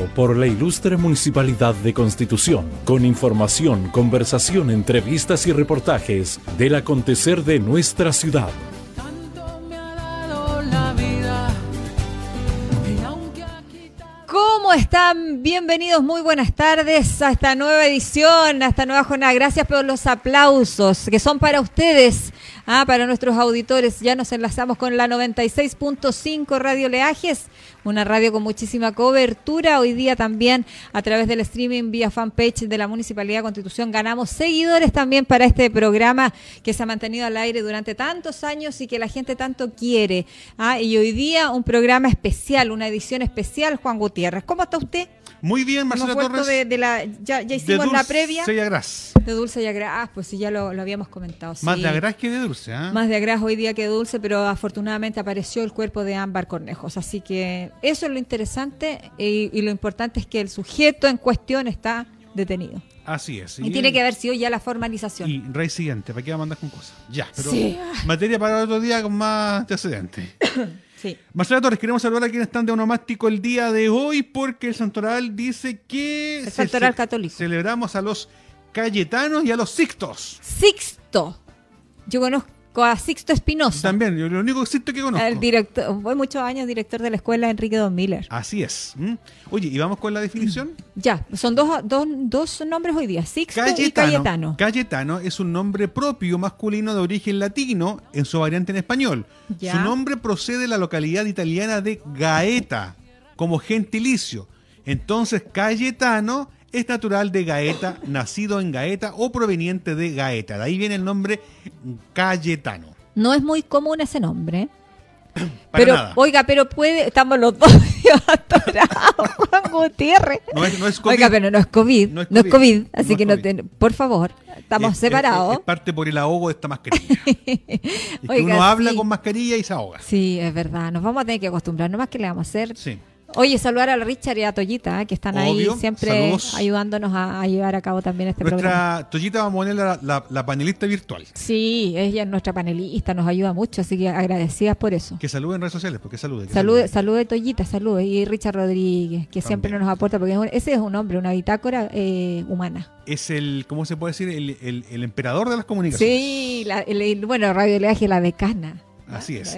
presentado por la ilustre Municipalidad de Constitución, con información, conversación, entrevistas y reportajes del acontecer de nuestra ciudad. ¿Cómo están? Bienvenidos, muy buenas tardes a esta nueva edición, a esta nueva jornada. Gracias por los aplausos que son para ustedes, ah, para nuestros auditores. Ya nos enlazamos con la 96.5 Radio Leajes una radio con muchísima cobertura. Hoy día también a través del streaming vía fanpage de la Municipalidad de Constitución ganamos seguidores también para este programa que se ha mantenido al aire durante tantos años y que la gente tanto quiere. ¿ah? Y hoy día un programa especial, una edición especial, Juan Gutiérrez. ¿Cómo está usted? Muy bien, Marcela Torres. De, la, ya, hicimos la previa. De Agras. De dulce y agras, pues sí, ya lo, habíamos comentado. Más de agras que de dulce, ¿ah? Más de agras hoy día que de dulce, pero afortunadamente apareció el cuerpo de Ámbar Cornejos. Así que eso es lo interesante y, lo importante es que el sujeto en cuestión está detenido. Así es. Y, tiene que haber sido ya la formalización. Y rey siguiente, ¿para qué va a mandar con cosas? Ya, pero materia para otro día con más antecedentes. Sí. Marcela Torres, queremos saludar a quienes están de onomástico el día de hoy porque el santoral dice que... El santoral católico. Celebramos a los cayetanos y a los sixtos. Sixto. Yo conozco a Sixto Espinosa. También, yo lo único Sixto que conozco. El director, fue muchos años director de la escuela Enrique Don Miller. Así es. Oye, ¿y vamos con la definición? Ya, son dos, dos, dos nombres hoy día, Sixto y Cayetano. Cayetano es un nombre propio masculino de origen latino en su variante en español. Su nombre procede de la localidad italiana de Gaeta, como gentilicio. Entonces, Cayetano es natural de Gaeta, nacido en Gaeta o proveniente de Gaeta. De ahí viene el nombre Cayetano. No es muy común ese nombre. pero, oiga, pero puede, estamos los dos atorados, Juan Gutiérrez. No es, no es COVID. Oiga, pero no es COVID, no es COVID, así que no por favor, estamos separados. Es, parte por el ahogo de esta mascarilla. uno habla con mascarilla y se ahoga. Sí, es verdad, nos vamos a tener que acostumbrar, no más que le vamos a hacer. Sí. Oye, saludar a Richard y a Toyita, que están ahí siempre ayudándonos a, llevar a cabo también este programa. Nuestra Toyita vamos a poner la, panelista virtual. Sí, ella es nuestra panelista, nos ayuda mucho, así que agradecidas por eso. Que salude en redes sociales, porque salude. salude, salude, Toyita, salude. Y Richard Rodríguez, que siempre nos aporta, porque ese es un hombre, una bitácora eh, humana. Es el, ¿cómo se puede decir? El, emperador de las comunicaciones. Sí, bueno, Radio Leaje, la decana. Así es.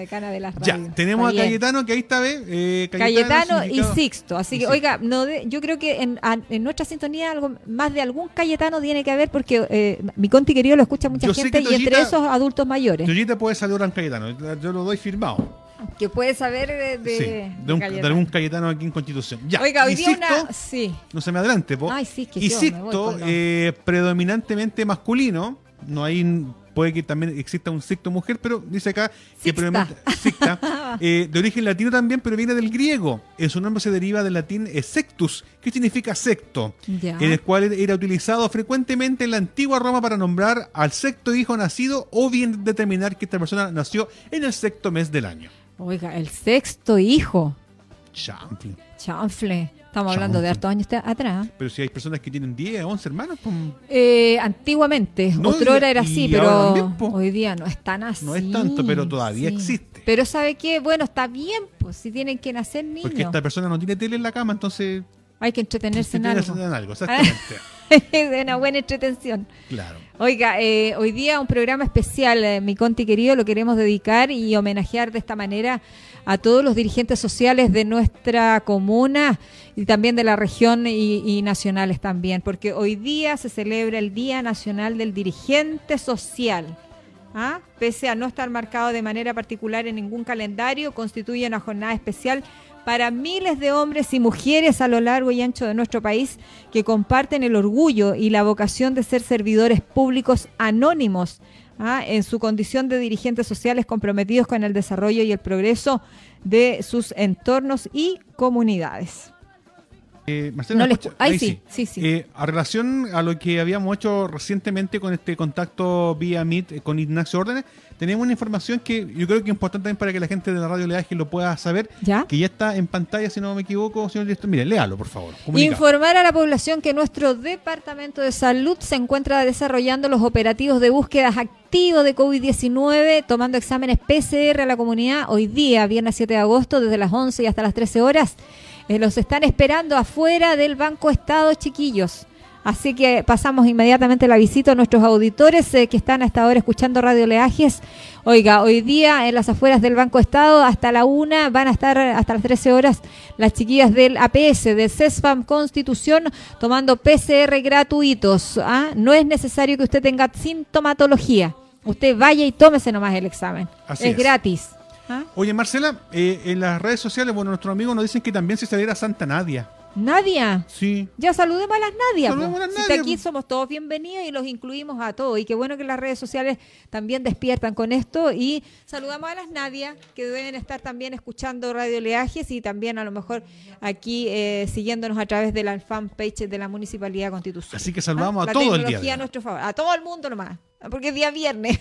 Ya, tenemos a Cayetano, que ahí está, ¿ve? Eh, Cayetano, y Sixto. Así que, oiga, no yo creo que en, nuestra sintonía algo más de algún Cayetano tiene que haber, porque eh, mi conti querido lo escucha mucha gente y entre esos adultos mayores. te puede saludar a un Cayetano, yo lo doy firmado. Que puede saber de, de, de, algún Cayetano aquí en Constitución. Ya. Oiga, hoy día una. Sí. No se me adelante, po. Ay, sí, que y Sixto, eh, predominantemente masculino, no hay puede que también exista un secto mujer, pero dice acá que eh, de origen latino también, pero viene del griego. En su nombre se deriva del latín sectus, que significa secto, en el cual era utilizado frecuentemente en la antigua Roma para nombrar al sexto hijo nacido o bien determinar que esta persona nació en el sexto mes del año. Oiga, el sexto hijo. Chanfle. Chanfle. Estamos hablando de hartos años atrás. Pero si hay personas que tienen 10, 11 hermanos. Pues... Eh, antiguamente, otra hora era así, pero hoy día no es tan así. No es tanto, pero todavía existe. Pero ¿sabe qué? Bueno, está bien, pues si tienen que nacer niños. Porque esta persona no tiene tele en la cama, entonces... Hay que entretenerse en algo. En algo exactamente. de una buena entretención. Claro. Oiga, eh, hoy día un programa especial, eh, mi Conti querido, lo queremos dedicar y homenajear de esta manera a todos los dirigentes sociales de nuestra comuna y también de la región y, nacionales también, porque hoy día se celebra el Día Nacional del Dirigente Social. ¿ah? Pese a no estar marcado de manera particular en ningún calendario, constituye una jornada especial para miles de hombres y mujeres a lo largo y ancho de nuestro país que comparten el orgullo y la vocación de ser servidores públicos anónimos ¿ah? en su condición de dirigentes sociales comprometidos con el desarrollo y el progreso de sus entornos y comunidades. Eh, Marcelo, sí, sí, sí. Eh, a relación a lo que habíamos hecho recientemente con este contacto vía Meet eh, con Ignacio Órdenes, tenemos una información que yo creo que es importante también para que la gente de la radio Leaje lo pueda saber, que ya está en pantalla, si no me equivoco, señor director. Mire, léalo, por favor. Informar a la población que nuestro Departamento de Salud se encuentra desarrollando los operativos de búsquedas activos de COVID-19, tomando exámenes PCR a la comunidad hoy día, viernes 7 de agosto, desde las 11 y hasta las 13 horas Eh, los están esperando afuera del Banco Estado, chiquillos. Así que pasamos inmediatamente la visita a nuestros auditores eh, que están hasta ahora escuchando Radio Leajes. Oiga, hoy día en las afueras del Banco Estado hasta la una van a estar hasta las 13 horas las chiquillas del APS, del CESFAM Constitución, tomando PCR gratuitos. ¿ah? No es necesario que usted tenga sintomatología. Usted vaya y tómese nomás el examen. es, gratis. ¿Ah? Oye, Marcela, eh, en las redes sociales, bueno, nuestros amigos nos dicen que también se saliera Santa Nadia. Nadia. Sí. Ya saludemos a las Nadia. Saludemos a las Nadia. aquí somos todos bienvenidos y los incluimos a todos. Y qué bueno que las redes sociales también despiertan con esto. Y saludamos a las Nadia, que deben estar también escuchando Radio Leajes y también a lo mejor aquí eh, siguiéndonos a través de la fanpage de la Municipalidad Constitución. Así que saludamos a todo el día. A, nuestro favor, a todo el mundo nomás, porque es día viernes.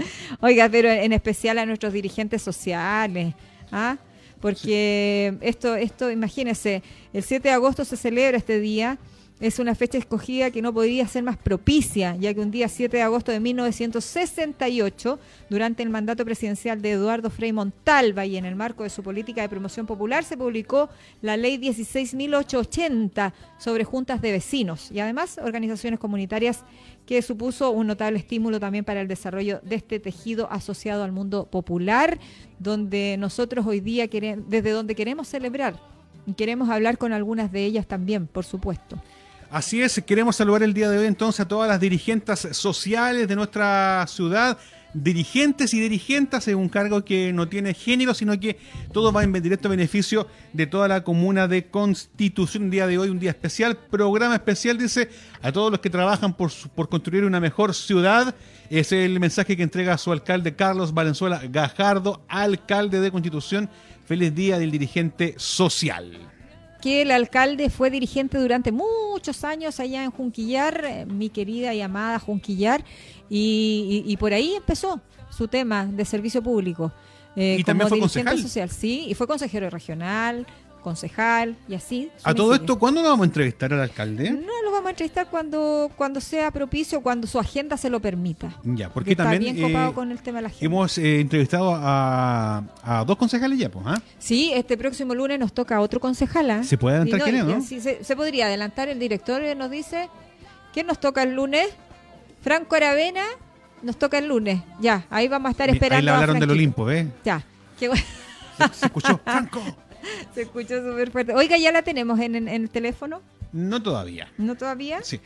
Oiga, pero en especial a nuestros dirigentes sociales. ¿ah? porque esto, esto, imagínense, el 7 de agosto se celebra este día, es una fecha escogida que no podría ser más propicia, ya que un día 7 de agosto de 1968, durante el mandato presidencial de Eduardo Frei Montalva y en el marco de su política de promoción popular, se publicó la ley 16.880 sobre juntas de vecinos y además organizaciones comunitarias que supuso un notable estímulo también para el desarrollo de este tejido asociado al mundo popular, donde nosotros hoy día queremos, desde donde queremos celebrar y queremos hablar con algunas de ellas también, por supuesto. Así es, queremos saludar el día de hoy entonces a todas las dirigentes sociales de nuestra ciudad dirigentes y dirigentas es un cargo que no tiene género, sino que todo va en directo beneficio de toda la comuna de Constitución. Un día de hoy, un día especial, programa especial, dice, a todos los que trabajan por, por construir una mejor ciudad. Es el mensaje que entrega su alcalde Carlos Valenzuela Gajardo, alcalde de Constitución. Feliz día del dirigente social que el alcalde fue dirigente durante muchos años allá en Junquillar, eh, mi querida y amada Junquillar, y, por ahí empezó su tema de servicio público. Eh, y también fue concejal. social, sí, y fue consejero regional, concejal y así. A todo esto, ¿cuándo vamos a entrevistar al alcalde? No, lo vamos a entrevistar cuando cuando sea propicio, cuando su agenda se lo permita. Ya, porque también está bien copado eh, con el tema de la agenda. Hemos eh, entrevistado a, dos concejales ya, pues. ¿ah? Sí, este próximo lunes nos toca otro concejal. ¿ah? ¿Se puede adelantar quién es, no? Sí, se, podría adelantar. El director nos dice, ¿quién nos toca el lunes? Franco Aravena nos toca el lunes. Ya, ahí vamos a estar esperando. Ahí le hablaron del Olimpo, ¿ves? Ya, qué bueno. se escuchó, Franco. Se escucha súper fuerte. Oiga, ¿ya la tenemos en, el teléfono? No todavía. ¿No todavía? Sí.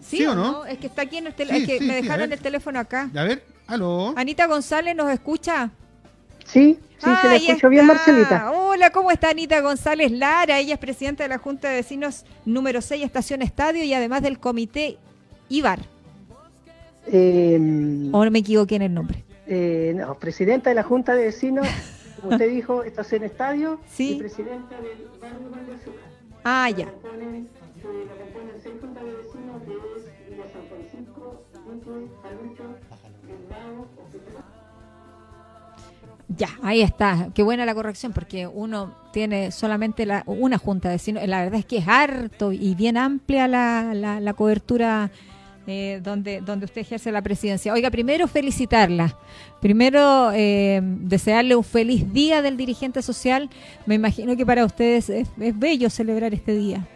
¿Sí, o no? Es que está aquí en el teléfono. es que me dejaron el teléfono acá. A ver, aló. Anita González, ¿nos escucha? Sí, sí, se le escuchó bien, Marcelita. Hola, ¿cómo está Anita González Lara? Ella es presidenta de la Junta de Vecinos número 6, Estación Estadio, y además del comité IBAR. Eh, ¿O no me equivoqué en el nombre? Eh, no, presidenta de la Junta de Vecinos como usted dijo, estás en estadio sí. y presidenta del barrio Valle Azúcar. Ah, ya. Ya, ahí está. Qué buena la corrección, porque uno tiene solamente la, una junta de vecinos. La verdad es que es harto y bien amplia la, la, la cobertura eh, donde, donde usted ejerce la presidencia. Oiga, primero felicitarla, primero eh, desearle un feliz día del dirigente social. Me imagino que para ustedes es, bello celebrar este día.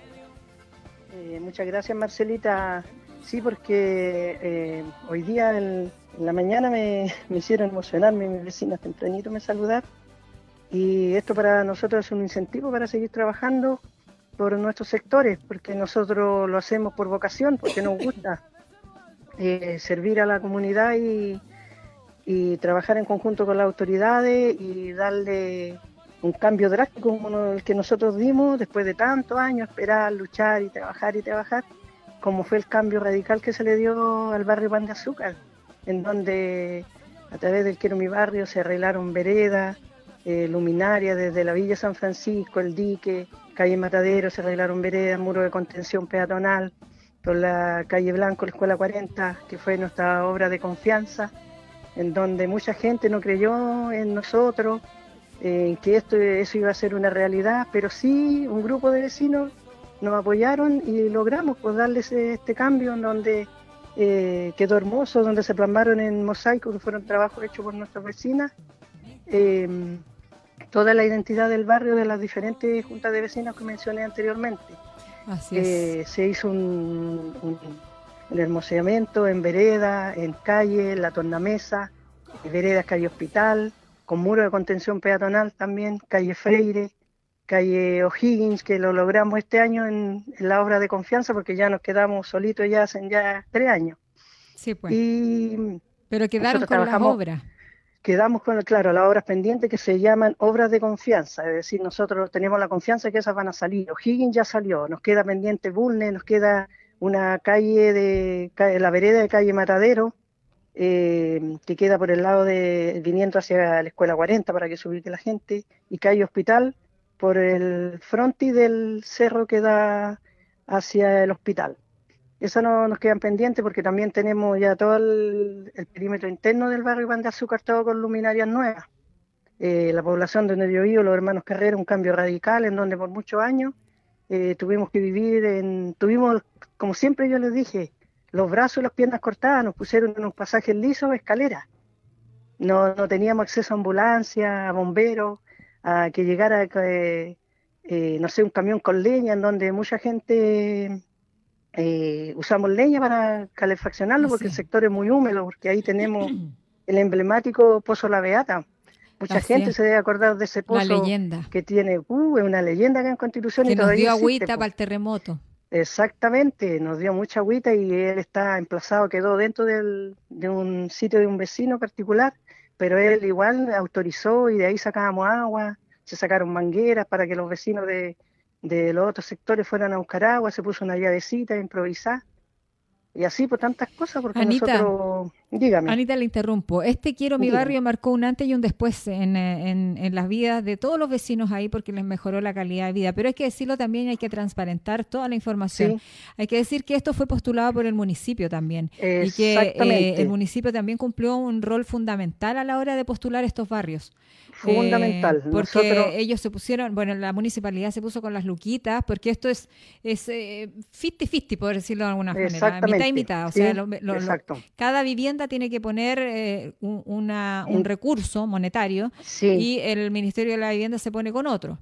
Eh, muchas gracias, Marcelita. Sí, porque hoy día en, la mañana me, me hicieron emocionarme, mis vecinos tempranito me saludar. Y esto para nosotros es un incentivo para seguir trabajando por nuestros sectores, porque nosotros lo hacemos por vocación, porque nos gusta. Eh, servir a la comunidad y, trabajar en conjunto con las autoridades y darle un cambio drástico como el que nosotros dimos después de tantos años, esperar, luchar y trabajar y trabajar, como fue el cambio radical que se le dio al barrio Pan de Azúcar, en donde a través del Quiero Mi Barrio se arreglaron veredas, eh, luminarias desde la Villa San Francisco, el dique, calle Matadero, se arreglaron veredas, muro de contención peatonal, por la calle Blanco, la Escuela 40, que fue nuestra obra de confianza, en donde mucha gente no creyó en nosotros, en que esto, eso iba a ser una realidad, pero sí un grupo de vecinos nos apoyaron y logramos pues, darles este cambio en donde eh, quedó hermoso, donde se plasmaron en mosaico, que fueron trabajos hechos por nuestras vecinas. Eh, toda la identidad del barrio de las diferentes juntas de vecinos que mencioné anteriormente. Así es. Eh, se hizo un, un, un hermoseamiento en vereda, en calle, en la tornamesa, en veredas calle Hospital, con muro de contención peatonal también, calle Freire, calle O'Higgins, que lo logramos este año en, en la obra de confianza porque ya nos quedamos solitos ya hace ya tres años. Sí, pues. Y Pero quedaron con las obras. Quedamos con, claro, las obras pendientes que se llaman obras de confianza, es decir, nosotros tenemos la confianza que esas van a salir. O'Higgins ya salió, nos queda pendiente Bulne, nos queda una calle de la vereda de calle Matadero, eh, que queda por el lado de viniendo hacia la escuela 40 para que se la gente, y calle Hospital por el frontis del cerro que da hacia el hospital. Esas no nos quedan pendientes porque también tenemos ya todo el, perímetro interno del barrio Pan de Azúcar todo con luminarias nuevas. Eh, la población de donde yo vivo, los hermanos Carrera, un cambio radical en donde por muchos años eh, tuvimos que vivir en, tuvimos, como siempre yo les dije, los brazos y las piernas cortadas, nos pusieron en unos pasajes lisos, escaleras. No, no teníamos acceso a ambulancia, a bomberos, a que llegara, eh, eh, no sé, un camión con leña en donde mucha gente eh, usamos leña para calefaccionarlo porque Sí. el sector es muy húmedo, porque ahí tenemos el emblemático Pozo La Beata. Mucha Así gente es. se debe acordar de ese La pozo leyenda. que tiene, uh, es una leyenda acá en Constitución Que y nos todavía dio agüita para el terremoto. Exactamente, nos dio mucha agüita y él está emplazado, quedó dentro del- de un sitio de un vecino particular, pero él igual autorizó y de ahí sacábamos agua, se sacaron mangueras para que los vecinos de, de los otros sectores fueran a buscar agua, se puso una llavecita improvisada y así por tantas cosas, porque Anita, nosotros, dígame, Anita, le interrumpo. Este Quiero mi Dígame. barrio marcó un antes y un después en, eh, en, en las vidas de todos los vecinos ahí porque les mejoró la calidad de vida. Pero hay que decirlo también, hay que transparentar toda la información. sí, Hay que decir que esto fue postulado por el municipio también y que eh, el municipio también cumplió un rol fundamental a la hora de postular estos barrios. fundamental. Eh, porque Nosotros, ellos se pusieron, bueno, la municipalidad se puso con las luquitas, porque esto es es eh, 50-50, por decirlo de alguna manera, mitad y mitad. O sea, lo- lo- lo- cada vivienda tiene que poner eh, un, una- un Un- recurso monetario sí, y el Ministerio de la Vivienda se pone con otro.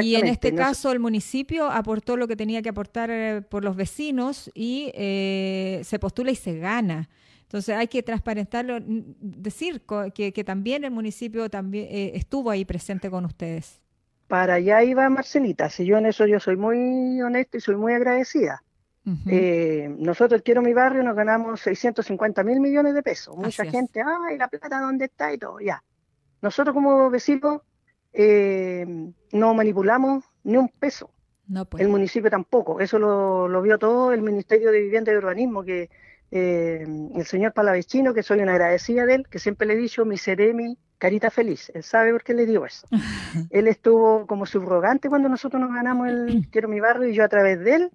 Y en este caso el municipio aportó lo que tenía que aportar eh, por los vecinos y eh, se postula y se gana. Entonces hay que transparentarlo, decir que, que también el municipio también estuvo ahí presente con ustedes. Para allá iba Marcelita, si yo en eso yo soy muy honesta y soy muy agradecida. Ujú. Eh, nosotros, Quiero Mi Barrio, nos ganamos 650 mil millones de pesos. Mucha Así es. gente, ay, la plata, ¿dónde está? Y todo, ya. Nosotros como vecinos eh, no manipulamos ni un peso, no pues. el municipio tampoco. Eso lo, lo vio todo el Ministerio de Vivienda y Urbanismo, que eh, el señor Palavecino, que soy una agradecida de él, que siempre le he dicho, mi seremi, carita feliz. Él sabe por qué le digo eso. él estuvo como subrogante cuando nosotros nos ganamos el Quiero Mi Barrio y yo a través de él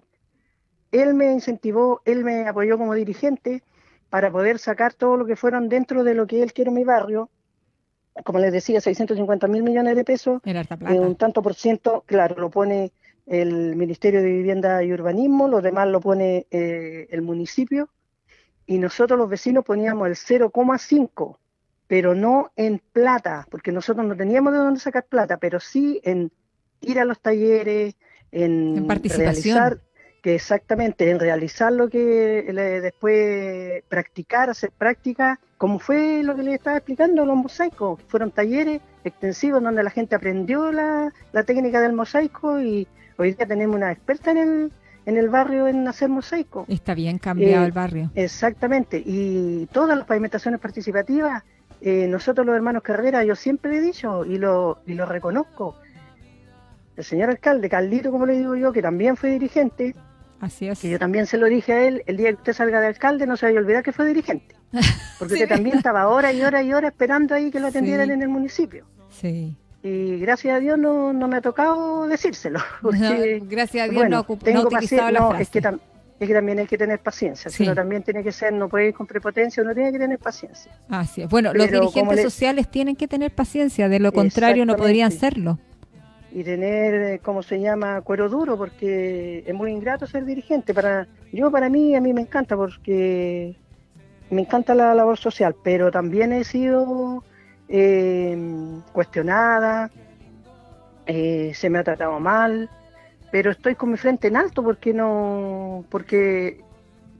él me incentivó, él me apoyó como dirigente para poder sacar todo lo que fueron dentro de lo que él quiere mi barrio. Como les decía, 650 mil millones de pesos, eh, plata. un tanto por ciento, claro, lo pone el Ministerio de Vivienda y Urbanismo, los demás lo pone eh, el municipio, y nosotros los vecinos poníamos el 0,5, pero no en plata, porque nosotros no teníamos de dónde sacar plata, pero sí en ir a los talleres, en, En participación. realizar, que exactamente, en realizar lo que le- después practicar, hacer práctica, como fue lo que les estaba explicando, los mosaicos, fueron talleres extensivos donde la gente aprendió la, la técnica del mosaico y hoy día tenemos una experta en el, en el barrio en hacer mosaico. Está bien cambiado eh, el barrio. Exactamente, y todas las pavimentaciones participativas, eh, nosotros los hermanos Carrera, yo siempre he dicho y lo, y lo reconozco, el señor alcalde, Caldito, como le digo yo, que también fue dirigente, Así es. que yo también se lo dije a él, el día que usted salga de alcalde no se vaya a olvidar que fue dirigente, porque Sí. usted también estaba horas y horas y horas esperando ahí que lo atendieran Sí. en el municipio. Sí. Y gracias a Dios no, no me ha tocado decírselo, porque Gracias a Dios bueno, no, tengo la no, frase. es que, es que también hay que tener paciencia, Sí. si uno también tiene que ser, no puede ir con prepotencia, uno tiene que tener paciencia. Así es. Bueno, los Pero dirigentes le- sociales tienen que tener paciencia, de lo contrario no podrían serlo. Y tener, eh, ¿cómo se llama?, cuero duro, porque es muy ingrato ser dirigente. Para Yo, para mí, a mí me encanta, porque me encanta la labor social, pero también he sido eh, cuestionada, eh, se me ha tratado mal, pero estoy con mi frente en alto porque no, porque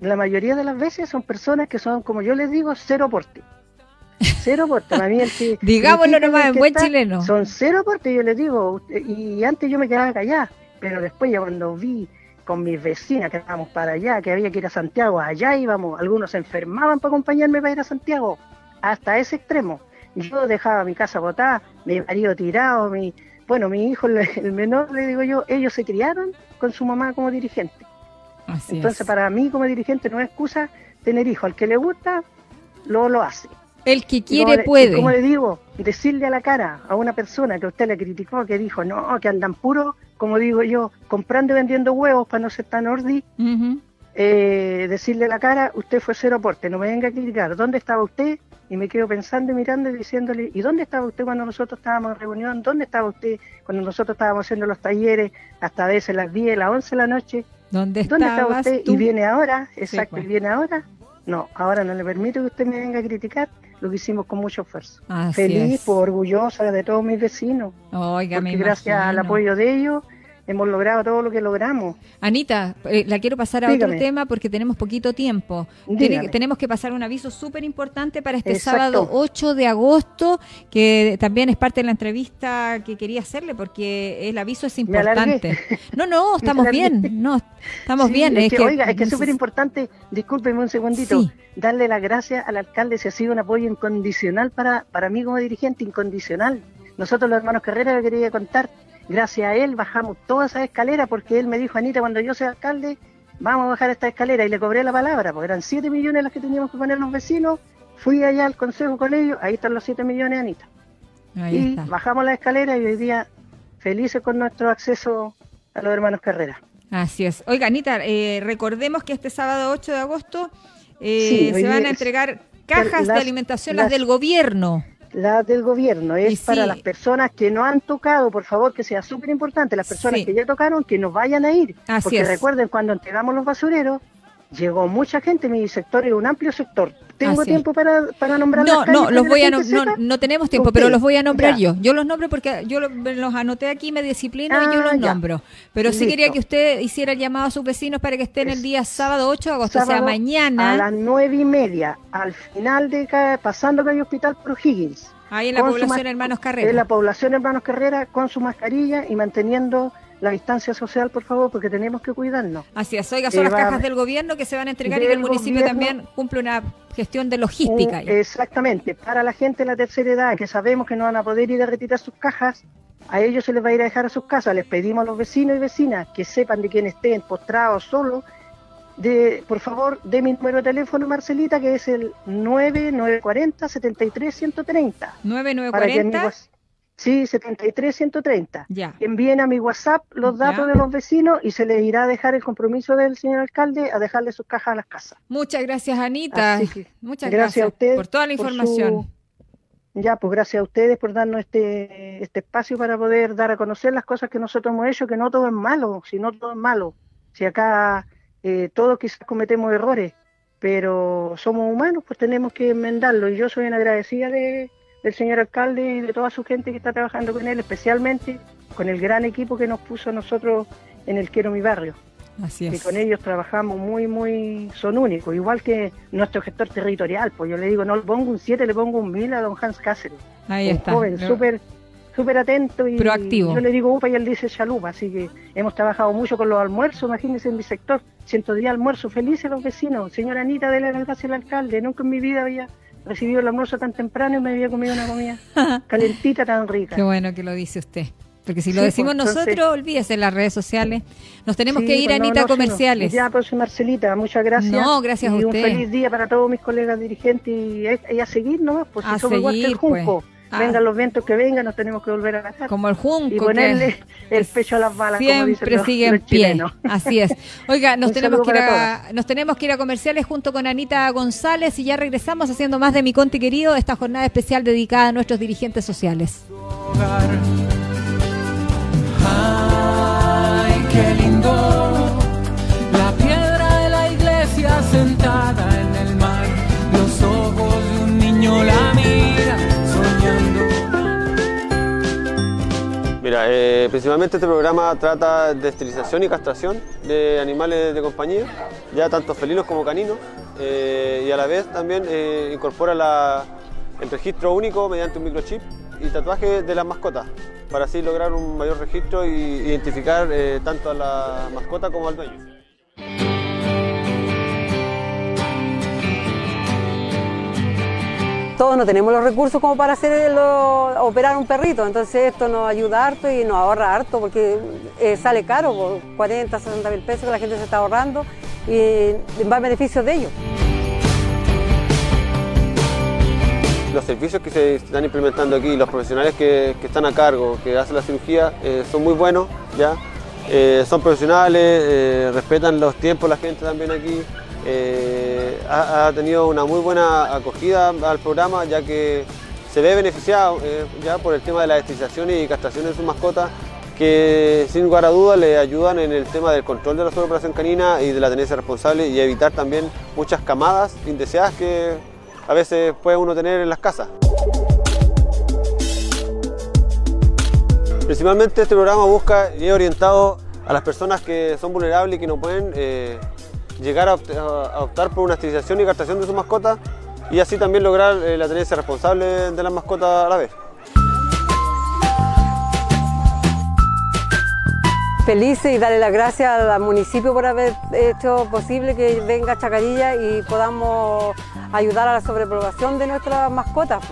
la mayoría de las veces son personas que son, como yo les digo, cero aporte. Cero aporte. A mí el que, Digámoslo nomás, en buen chileno. Son cero aporte, yo les digo. Y antes yo me quedaba callada, pero después ya cuando vi con mis vecinas que estábamos para allá, que había que ir a Santiago, allá íbamos, algunos se enfermaban para acompañarme para ir a Santiago, hasta ese extremo. Yo dejaba mi casa botada, mi marido tirado, mi, bueno, mi hijo, el menor, le digo yo, ellos se criaron con su mamá como dirigente. Entonces, para mí como dirigente no es excusa tener hijo. Al que le gusta, luego lo hace. El que quiere puede. Como le digo, decirle a la cara a una persona que usted le criticó, que dijo, no, que andan puros, como digo yo, comprando y vendiendo huevos para no ser tan ordi, eh, decirle a la cara, usted fue cero aporte, no me venga a criticar. ¿Dónde estaba usted? Y me quedo pensando y mirando y diciéndole, ¿y dónde estaba usted cuando nosotros estábamos en reunión? ¿Dónde estaba usted cuando nosotros estábamos haciendo los talleres hasta a veces las 10, las 11 de la noche? ¿Dónde, estaba usted? Y viene ahora, exacto, y pues. viene ahora. No, ahora no le permito que usted me venga a criticar lo hicimos con mucho esfuerzo. Feliz, pues, orgullosa de todos mis vecinos. Oiga, porque gracias al apoyo de ellos hemos logrado todo lo que logramos. Anita, eh, la quiero pasar a otro tema porque tenemos poquito tiempo. tenemos que pasar un aviso súper importante para este sábado 8 de agosto, que también es parte de la entrevista que quería hacerle porque el aviso es importante. No, no, estamos bien, no, estamos bien. Es, que, oiga, es que es súper importante, discúlpeme un segundito, darle las gracias al alcalde, si ha sido un apoyo incondicional para, para mí como dirigente, incondicional. Nosotros los hermanos Carrera le quería contar Gracias a él bajamos toda esa escalera porque él me dijo, Anita, cuando yo sea alcalde, vamos a bajar esta escalera y le cobré la palabra, porque eran 7 millones las que teníamos que poner los vecinos. Fui allá al consejo con ellos, ahí están los 7 millones, Anita. y bajamos la escalera y hoy día felices con nuestro acceso a los hermanos Carrera. Así es. Oiga, Anita, eh, recordemos que este sábado 8 de agosto eh, se van a entregar cajas de alimentación, las del gobierno la del gobierno, es para las personas que no han tocado, por favor, que sea súper importante, las personas que ya tocaron, que nos vayan a ir. porque recuerden, cuando entregamos los basureros, llegó mucha gente, mi sector es un amplio sector. ¿Tengo tiempo para, para nombrar No, no, los voy a no, no, tenemos tiempo, pero los voy a nombrar yo. Yo los nombro porque yo los, anoté aquí, me disciplino y yo ah, los nombro. Pero sí quería que usted hiciera el llamado a sus vecinos para que estén el día sábado 8 de agosto, o sea, mañana. A las nueve y media, al final de pasando calle Hospital por Higgins. Ahí en la población Hermanos Carrera. En la población Hermanos Carrera, con su mascarilla y manteniendo la distancia social, por favor, porque tenemos que cuidarnos. Así es, oiga, son las cajas del gobierno que se van a entregar y el municipio también cumple una gestión de logística. exactamente, para la gente de la tercera edad, que sabemos que no van a poder ir a retirar sus cajas, a ellos se les va a ir a dejar a sus casas. Les pedimos a los vecinos y vecinas que sepan de quién estén postrados solo, de, por favor, de mi número de teléfono, Marcelita, que es el 9940 73130. 9940 Sí, 73-130. Ya. Envíen a mi WhatsApp los datos de los vecinos y se les irá a dejar el compromiso del señor alcalde a dejarle sus cajas a las casas. Muchas gracias, Anita. Muchas gracias, a ustedes por toda la información. Ya, pues gracias a ustedes por darnos este, este espacio para poder dar a conocer las cosas que nosotros hemos hecho, que no todo es malo, si no todo es malo. Si acá eh, todos quizás cometemos errores, pero somos humanos, pues tenemos que enmendarlo. Y yo soy una agradecida de del señor alcalde y de toda su gente que está trabajando con él, especialmente con el gran equipo que nos puso a nosotros en el Quiero Mi Barrio. Así es. Que con ellos trabajamos muy, muy, son únicos, igual que nuestro gestor territorial, pues yo le digo, no le pongo un 7, le pongo un 1000 a don Hans Cáceres. Ahí un está. joven, súper súper atento y proactivo. yo le digo upa y él dice chalupa, así que hemos trabajado mucho con los almuerzos, imagínense en mi sector, 110 almuerzos felices los vecinos, señora Anita, de la gracias al alcalde, nunca en mi vida había recibido el almuerzo tan temprano y me había comido una comida calentita tan rica. Qué bueno que lo dice usted. Porque si lo decimos pues, nosotros, olvídese en las redes sociales. Nos tenemos que ir, pues, Anita, a comerciales. ya, pues Marcelita, muchas gracias. No, gracias a usted. un feliz día para todos mis colegas dirigentes y, a seguir, ¿no? Pues a somos seguir, igual que el Junco. Pues. Ah. Vengan los vientos que vengan, nos tenemos que volver a casar. Como el junco. Y ponerle el pecho a las balas. Siempre sigue en pie. Así es. Oiga, nos tenemos, que ir a, nos tenemos que ir a comerciales junto con Anita González y ya regresamos haciendo más de Mi Conti Querido, esta jornada especial dedicada a nuestros dirigentes sociales. Ay, qué lindo. La piedra de la iglesia sentada en el mar. Los ojos de un niño la mira principalmente este programa trata de esterilización y castración de animales de compañía, ya tanto felinos como caninos, y a la vez también incorpora el registro único mediante un microchip y tatuaje de las mascotas, para así lograr un mayor registro e identificar tanto a la mascota como al dueño. Todos no tenemos los recursos como para hacer operar un perrito, entonces esto nos ayuda harto y nos ahorra harto porque eh, sale caro, por 40, 60 mil pesos que la gente se está ahorrando y va a beneficio de ellos. Los servicios que se están implementando aquí, los profesionales que, están a cargo, que hacen la cirugía, eh, son muy buenos, ¿ya? Eh, son profesionales, respetan los tiempos la gente también aquí. Eh, ha, tenido una muy buena acogida al programa ya que se ve beneficiado eh, ya por el tema de la esterilización y castración de sus mascotas que sin lugar a dudas le ayudan en el tema del control de la sobreoperación canina y de la tenencia responsable y evitar también muchas camadas indeseadas que a veces puede uno tener en las casas. Principalmente este programa busca y es orientado a las personas que son vulnerables y que no pueden eh, llegar a, optar por una esterilización y captación de su mascota y así también lograr eh, la tenencia responsable de las mascotas a la vez. Felices y darle las gracias al municipio por haber hecho posible que venga Chacarilla y podamos ayudar a la sobrepoblación de nuestras mascotas.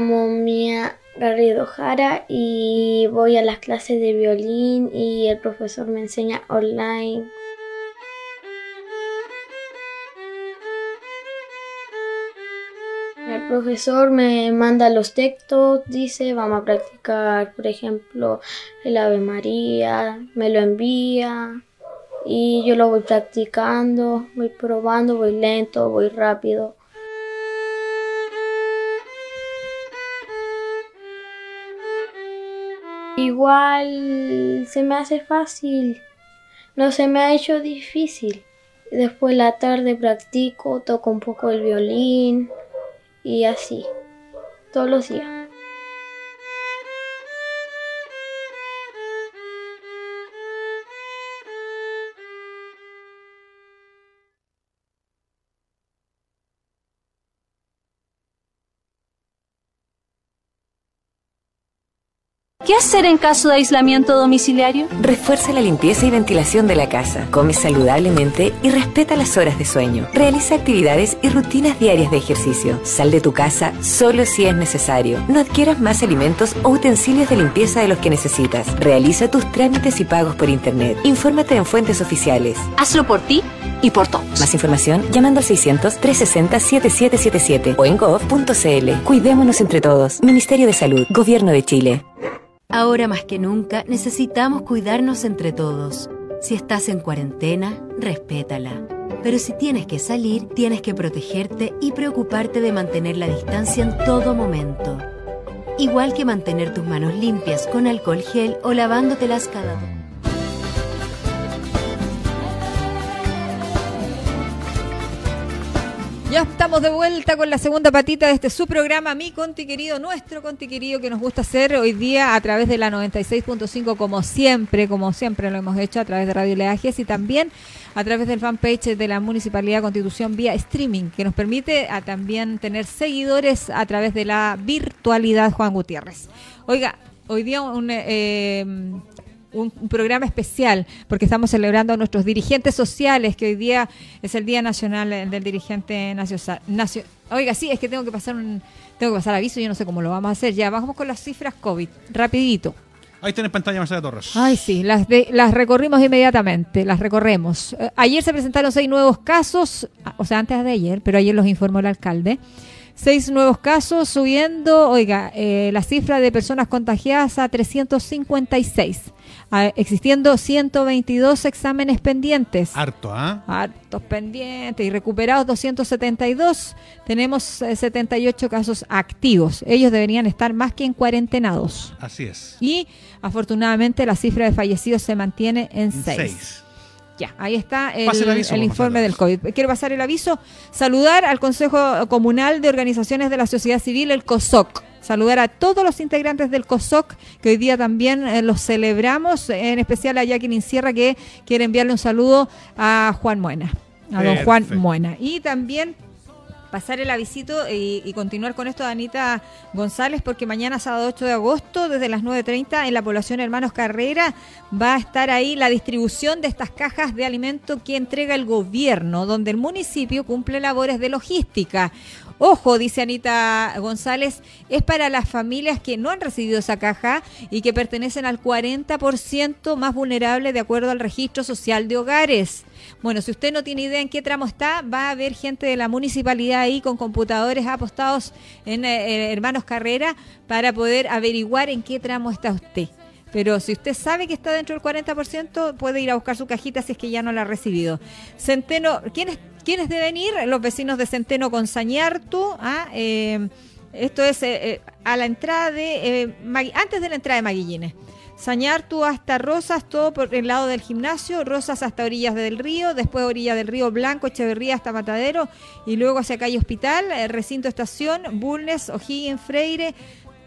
Llamo Mia Garrido Jara y voy a las clases de violín y el profesor me enseña online. El profesor me manda los textos, dice vamos a practicar, por ejemplo, el Ave María, me lo envía y yo lo voy practicando, voy probando, voy lento, voy rápido. Igual se me hace fácil, no se me ha hecho difícil. Después la tarde practico, toco un poco el violín y así, todos los días. ¿Qué hacer en caso de aislamiento domiciliario? Refuerza la limpieza y ventilación de la casa. Come saludablemente y respeta las horas de sueño. Realiza actividades y rutinas diarias de ejercicio. Sal de tu casa solo si es necesario. No adquieras más alimentos o utensilios de limpieza de los que necesitas. Realiza tus trámites y pagos por internet. Infórmate en fuentes oficiales. Hazlo por ti y por todos. Más información llamando al 600-360-7777 o en gov.cl. Cuidémonos entre todos. Ministerio de Salud, Gobierno de Chile. Ahora más que nunca necesitamos cuidarnos entre todos. Si estás en cuarentena, respétala. Pero si tienes que salir, tienes que protegerte y preocuparte de mantener la distancia en todo momento. Igual que mantener tus manos limpias con alcohol gel o lavándotelas cada. Ya estamos de vuelta con la segunda patita de este su programa, mi Conti querido, nuestro Conti querido que nos gusta hacer hoy día a través de la 96.5 como siempre, como siempre lo hemos hecho a través de Radio Leajes y también a través del fanpage de la Municipalidad Constitución vía streaming, que nos permite a también tener seguidores a través de la virtualidad Juan Gutiérrez. Oiga, hoy día un, eh, un, programa especial porque estamos celebrando a nuestros dirigentes sociales, que hoy día es el Día Nacional del Dirigente Nacional. Oiga, sí, es que tengo que pasar un tengo que pasar aviso, yo no sé cómo lo vamos a hacer. Ya, vamos con las cifras COVID, rapidito. Ahí en pantalla Marcela Torres. Ay, sí, las, de, las recorrimos inmediatamente, las recorremos. Eh, ayer se presentaron seis nuevos casos, ah, o sea, antes de ayer, pero ayer los informó el alcalde. Seis nuevos casos, subiendo, oiga, eh, la cifra de personas contagiadas a 356 existiendo 122 exámenes pendientes. Harto, ¿ah? Hartos pendientes y recuperados 272. Tenemos 78 eh, casos activos. Ellos deberían estar más que en cuarentenados. Así es. Y afortunadamente la cifra de fallecidos se mantiene en 6. Ya, ahí está el, el informe del COVID. Quiero pasar el aviso. Saludar al Consejo Comunal de Organizaciones de la Sociedad Civil, el COSOC saludar a todos los integrantes del COSOC, que hoy día también eh, los celebramos, en especial a Jacqueline Sierra, que quiere enviarle un saludo a Juan Muena, a don Juan Muena. Y también pasar el avisito y, y, continuar con esto de Anita González, porque mañana, sábado 8 de agosto, desde las 9.30, en la población Hermanos Carrera, va a estar ahí la distribución de estas cajas de alimento que entrega el gobierno, donde el municipio cumple labores de logística. Ojo, dice Anita González, es para las familias que no han recibido esa caja y que pertenecen al 40% más vulnerable de acuerdo al registro social de hogares. Bueno, si usted no tiene idea en qué tramo está, va a haber gente de la municipalidad ahí con computadores apostados en eh, eh, Hermanos Carrera para poder averiguar en qué tramo está usted. Pero si usted sabe que está dentro del 40%, puede ir a buscar su cajita si es que ya no la ha recibido. Centeno, ¿quiénes, ¿quiénes deben ir? Los vecinos de Centeno con Sañartu. ¿ah? Eh, esto es eh, eh, a la entrada de, antes de la entrada de Maguillines. Sañartu hasta Rosas, todo por el lado del gimnasio, Rosas hasta orillas del río, después orillas del río Blanco, Echeverría hasta Matadero y luego hacia calle Hospital, recinto estación, Bulnes, O'Higgins, Freire,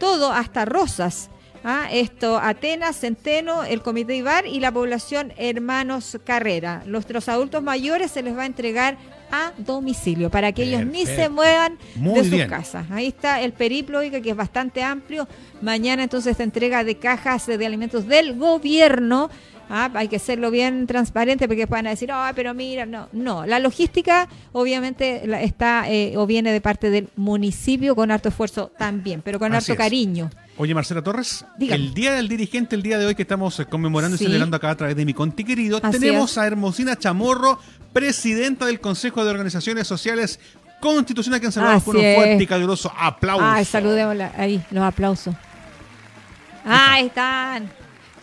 todo hasta Rosas. ¿Ah? Esto, Atenas, Centeno, el Comité Ibar y la población Hermanos Carrera. Los, adultos mayores se les va a entregar a domicilio para que ellos ni se muevan de sus casas. Ahí está el periplo, que es bastante amplio. Mañana entonces se entrega de cajas de alimentos del gobierno. ¿ah? hay que hacerlo bien transparente porque van a decir, ah, pero mira, no, no. La logística obviamente está eh, o viene de parte del municipio con harto esfuerzo también, pero con harto cariño. Oye, Marcela Torres, el Día del Dirigente, el día de hoy que estamos eh, conmemorando y celebrando acá a través de mi conti querido, tenemos a Hermosina Chamorro, presidenta del Consejo de Organizaciones Sociales Constitucionales, que saludado con un fuerte y caluroso aplauso. Ay, saludémosla ahí, los aplausos. Ahí están.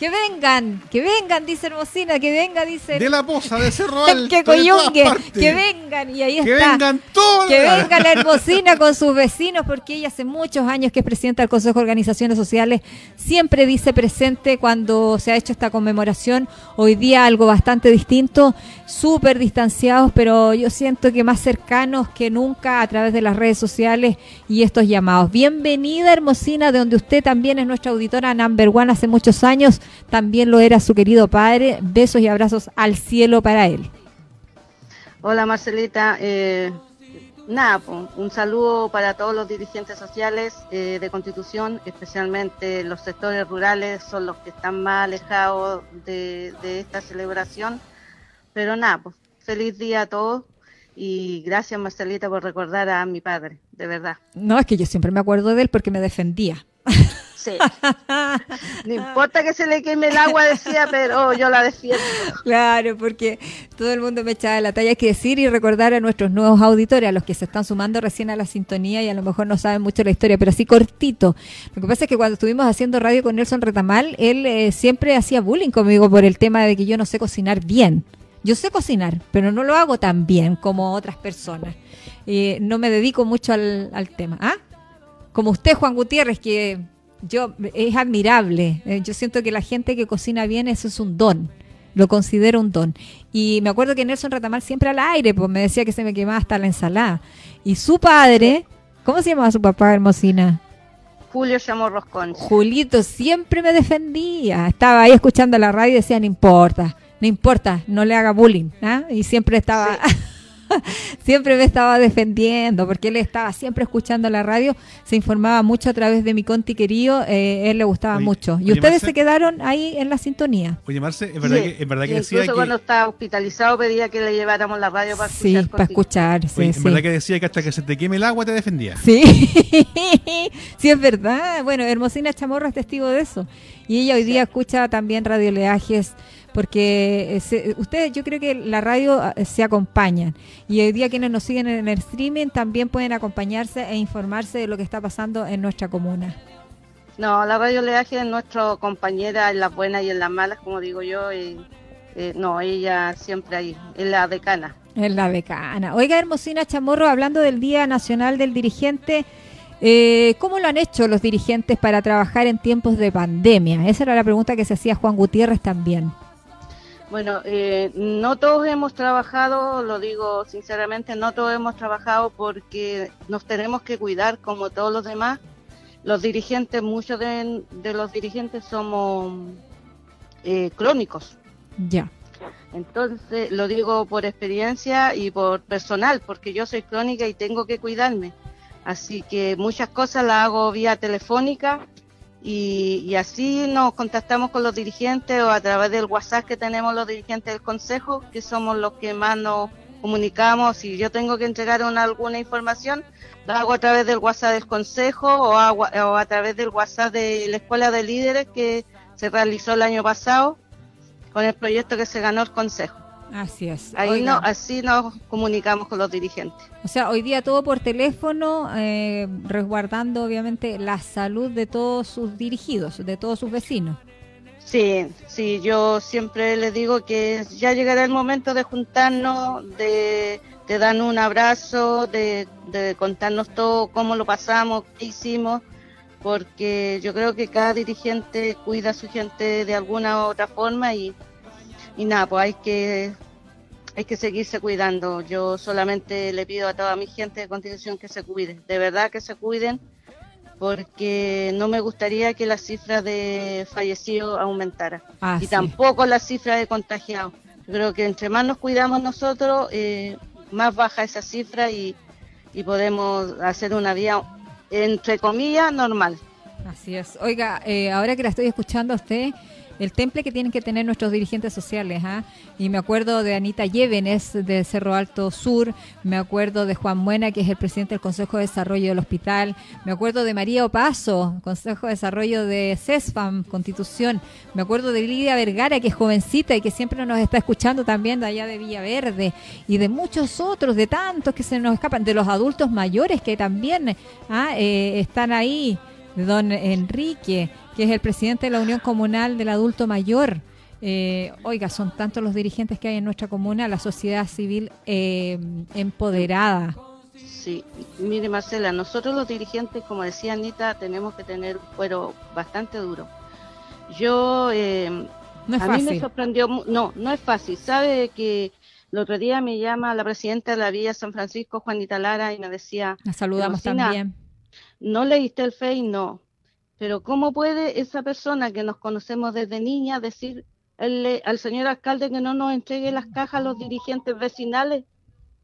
Que vengan, que vengan, dice Hermosina, que venga, dice. De la poza, de Cerro Alto. que coyungue, que vengan, y ahí que está. Que vengan todos. Que venga la Hermosina con sus vecinos, porque ella hace muchos años que es presidenta del Consejo de Organizaciones Sociales, siempre dice presente cuando se ha hecho esta conmemoración. Hoy día algo bastante distinto, súper distanciados, pero yo siento que más cercanos que nunca a través de las redes sociales y estos llamados. Bienvenida, Hermosina, de donde usted también es nuestra auditora number one hace muchos años también lo era su querido padre. Besos y abrazos al cielo para él. Hola Marcelita, eh, nada, un saludo para todos los dirigentes sociales eh, de Constitución, especialmente los sectores rurales son los que están más alejados de, esta celebración. Pero nada, pues, feliz día a todos y gracias Marcelita por recordar a mi padre, de verdad. No, es que yo siempre me acuerdo de él porque me defendía. Sí. No importa que se le queme el agua, decía, pero yo la defiendo. Claro, porque todo el mundo me echaba la talla. Hay que decir y recordar a nuestros nuevos auditores, a los que se están sumando recién a la sintonía y a lo mejor no saben mucho la historia, pero así cortito. Lo que pasa es que cuando estuvimos haciendo radio con Nelson Retamal, él eh, siempre hacía bullying conmigo por el tema de que yo no sé cocinar bien. Yo sé cocinar, pero no lo hago tan bien como otras personas. Eh, no me dedico mucho al, al tema. ¿Ah? Como usted, Juan Gutiérrez, que yo es admirable. Eh, yo siento que la gente que cocina bien eso es un don. Lo considero un don. Y me acuerdo que Nelson Retamal siempre al aire, pues me decía que se me quemaba hasta la ensalada. Y su padre, ¿cómo se llamaba su papá, Hermosina? Julio Chamorros Julito siempre me defendía. Estaba ahí escuchando la radio y decía, no importa, no importa, no le haga bullying. ¿ah? Y siempre estaba... siempre me estaba defendiendo porque él estaba siempre escuchando la radio, se informaba mucho a través de mi Conti querido, eh, él le gustaba mucho. Y ustedes se quedaron ahí en la sintonía. Oye, Marce, es verdad que, es verdad que decía que... cuando estaba hospitalizado pedía que le lleváramos la radio para sí, escuchar. para escuchar, sí, es verdad que decía que hasta que se te queme el agua te defendía. Sí, sí es verdad. Bueno, Hermosina Chamorro es testigo de eso. Y ella hoy día escucha también Radio Porque ustedes yo creo que la radio ah, se acompañan y hoy día quienes nos siguen en el streaming también pueden acompañarse e informarse de lo que está pasando en nuestra comuna. No, la radio Leaje es nuestra compañera en las buenas y en las malas, como digo yo, y, eh, no, ella siempre ahí, es la decana. Es la decana. Oiga, Hermosina Chamorro, hablando del Día Nacional del Dirigente, eh, ¿Cómo lo han hecho los dirigentes para trabajar en tiempos de pandemia? Esa era la pregunta que se hacía Juan Gutiérrez también. Bueno, eh, no todos hemos trabajado, lo digo sinceramente, no todos hemos trabajado porque nos tenemos que cuidar como todos los demás. Los dirigentes, muchos de, los dirigentes somos eh, crónicos. Ya. Entonces, lo digo por experiencia y por personal, porque yo soy crónica y tengo que cuidarme. Así que muchas cosas las hago vía telefónica y, así nos contactamos con los dirigentes o a través del WhatsApp que tenemos los dirigentes del Consejo, que somos los que más nos comunicamos. Si yo tengo que entregar una, alguna información, lo hago a través del WhatsApp del Consejo o o a través del WhatsApp de la Escuela de Líderes que se realizó el año pasado con el proyecto que se ganó el Consejo. Así es. Ahí no, así nos comunicamos con los dirigentes. O sea, hoy día todo por teléfono, eh, resguardando obviamente la salud de todos sus dirigidos, de todos sus vecinos. Sí, sí, yo siempre les digo que ya llegará el momento de juntarnos, de, de darnos un abrazo, de, de contarnos todo, cómo lo pasamos, qué hicimos, porque yo creo que cada dirigente cuida a su gente de alguna u otra forma y y nada, pues hay que hay que seguirse cuidando. Yo solamente le pido a toda mi gente de Constitución que se cuide, de verdad que se cuiden, porque no me gustaría que la cifra de fallecidos aumentara ah, y tampoco la cifra de contagiados. Yo creo que entre más nos cuidamos nosotros, eh, más baja esa cifra y, y podemos hacer una vida, entre comillas, normal. Así es. Oiga, eh, ahora que la estoy escuchando a usted, el temple que tienen que tener nuestros dirigentes sociales. ¿ah? Y me acuerdo de Anita Llévenes de Cerro Alto Sur, me acuerdo de Juan Buena, que es el presidente del Consejo de Desarrollo del Hospital, me acuerdo de María Opaso, Consejo de Desarrollo de CESFAM, Constitución, me acuerdo de Lidia Vergara, que es jovencita y que siempre nos está escuchando también de allá de Villaverde, y de muchos otros, de tantos que se nos escapan, de los adultos mayores que también ¿ah? eh, están ahí don Enrique, que es el presidente de la Unión Comunal del Adulto Mayor. Eh, oiga, son tantos los dirigentes que hay en nuestra comuna, la sociedad civil eh, empoderada. Sí, mire Marcela, nosotros los dirigentes, como decía Anita, tenemos que tener un cuero bastante duro. Yo, eh, a mí me sorprendió, no, no es fácil. Sabe que el otro día me llama la presidenta de la Villa San Francisco, Juanita Lara, y me decía... La saludamos también no leíste el FEI, no. Pero ¿cómo puede esa persona que nos conocemos desde niña decir al señor alcalde que no nos entregue las cajas a los dirigentes vecinales?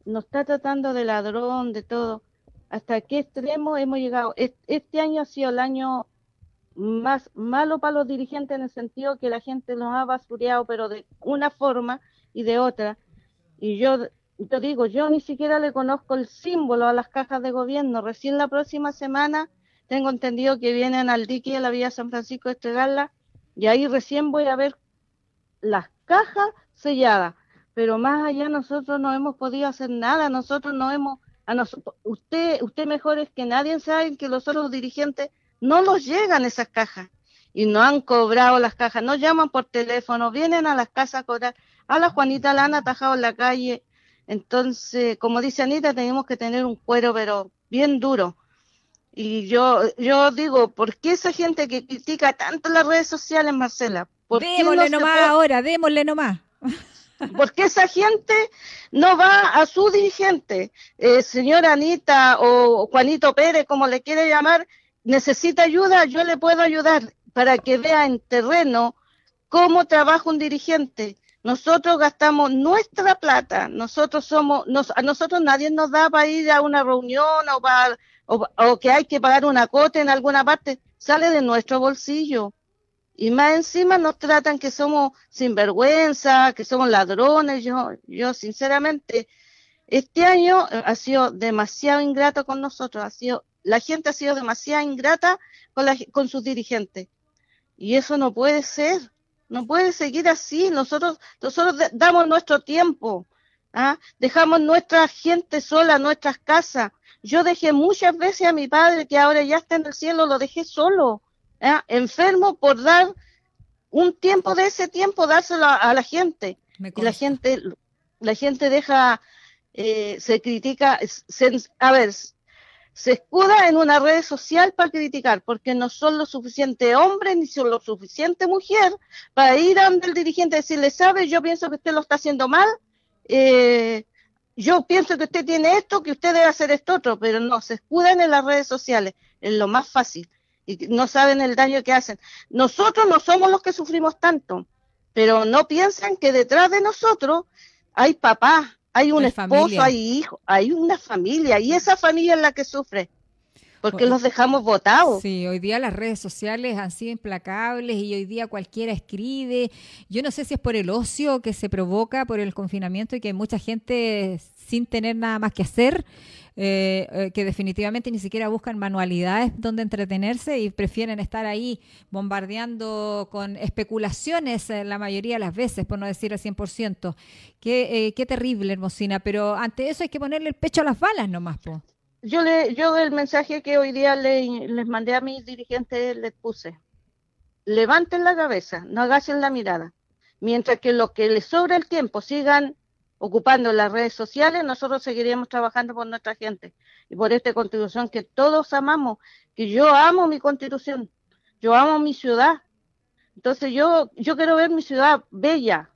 Nos está tratando de ladrón, de todo. ¿Hasta qué extremo hemos llegado? Este año ha sido el año más malo para los dirigentes en el sentido que la gente nos ha basureado, pero de una forma y de otra. Y yo te digo, yo ni siquiera le conozco el símbolo a las cajas de gobierno. Recién la próxima semana tengo entendido que vienen al dique de la Villa San Francisco a entregarla y ahí recién voy a ver las cajas selladas. Pero más allá nosotros no hemos podido hacer nada, nosotros no hemos, a usted, usted mejor es que nadie sabe que los otros dirigentes no los llegan esas cajas y no han cobrado las cajas, no llaman por teléfono, vienen a las casas a cobrar. A la Juanita la han atajado en la calle, entonces, como dice Anita, tenemos que tener un cuero, pero bien duro. Y yo, yo digo, ¿por qué esa gente que critica tanto las redes sociales, Marcela? démosle nomás ahora, démosle nomás. ¿Por qué esa gente no va a su dirigente? Eh, señora Anita o Juanito Pérez, como le quiere llamar, necesita ayuda, yo le puedo ayudar para que vea en terreno cómo trabaja un dirigente Nosotros gastamos nuestra plata, nosotros somos, a nosotros nadie nos da para ir a una reunión o, para, o, que hay que pagar una cota en alguna parte, sale de nuestro bolsillo. Y más encima nos tratan que somos sinvergüenza, que somos ladrones. Yo, yo sinceramente, este año ha sido demasiado ingrato con nosotros, ha sido, la gente ha sido demasiado ingrata con, la, con sus dirigentes. Y eso no puede ser. No puede seguir así. Nosotros, nosotros damos nuestro tiempo. ¿Ah? Dejamos nuestra gente sola, nuestras casas. Yo dejé muchas veces a mi padre, que ahora ya está en el cielo, lo dejé solo, ¿ah? enfermo por dar un tiempo de ese tiempo, dárselo a, la gente. Y la gente, la gente deja, eh, se critica, a ver, se escuda en una red social para criticar, porque no son lo suficiente hombre ni son lo suficiente mujer para ir a donde el dirigente y decirle, sabe, yo pienso que usted lo está haciendo mal, eh, yo pienso que usted tiene esto, que usted debe hacer esto otro, pero no, se escudan en las redes sociales, es lo más fácil, y no saben el daño que hacen. Nosotros no somos los que sufrimos tanto, pero no piensan que detrás de nosotros hay papás, hay un esposo, hay hijos, hay una familia y esa familia es la que sufre. Porque los dejamos votados. Sí, hoy día las redes sociales han sido implacables y hoy día cualquiera escribe. Yo no sé si es por el ocio que se provoca por el confinamiento y que mucha gente sin tener nada más que hacer eh, eh, que definitivamente ni siquiera buscan manualidades donde entretenerse y prefieren estar ahí bombardeando con especulaciones eh, la mayoría de las veces, por no decir al 100%. Qué, qué terrible, Hermosina, pero ante eso hay que ponerle el pecho a las balas nomás, po. Yo, le, yo el mensaje que hoy día le, les mandé a mis dirigentes les puse, levanten la cabeza, no agachen la mirada, mientras que los que les sobra el tiempo sigan ocupando las redes sociales, nosotros seguiríamos trabajando por nuestra gente y por esta constitución que todos amamos, que yo amo mi constitución, yo amo mi ciudad. Entonces yo, yo quiero ver mi ciudad bella.